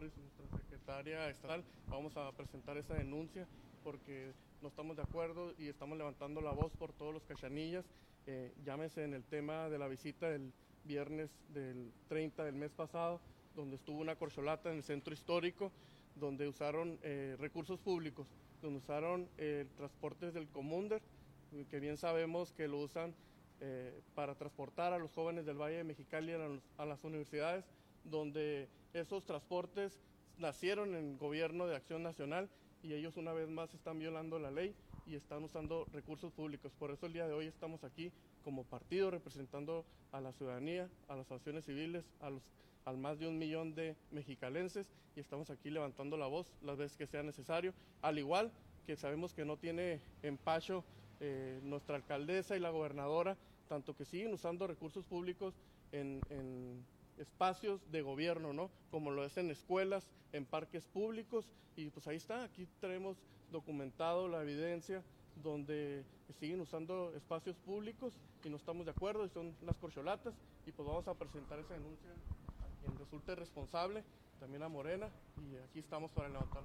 nuestra secretaria estatal, vamos a presentar esa denuncia porque no estamos de acuerdo y estamos levantando la voz por todos los cachanillas. Eh, llámese en el tema de la visita del viernes del 30 del mes pasado, donde estuvo una corcholata en el centro histórico, donde usaron eh, recursos públicos, donde usaron eh, transportes del Comunder, que bien sabemos que lo usan eh, para transportar a los jóvenes del Valle de Mexicali a, los- a las universidades, donde esos transportes nacieron en gobierno de Acción Nacional y ellos una vez más están violando la ley y están usando recursos públicos. Por eso el día de hoy estamos aquí como partido representando a la ciudadanía, a las asociaciones civiles, a los al más de un millón de mexicalenses y estamos aquí levantando la voz las veces que sea necesario, al igual que sabemos que no tiene empacho eh, nuestra alcaldesa y la gobernadora, tanto que siguen usando recursos públicos en espacios de gobierno, ¿no? Como lo es en escuelas, en parques públicos, y pues ahí está, aquí tenemos documentado la evidencia donde siguen usando espacios públicos y no estamos de acuerdo, y son las corcholatas, y pues vamos a presentar esa denuncia a quien resulte responsable, también a Morena, y aquí estamos para levantar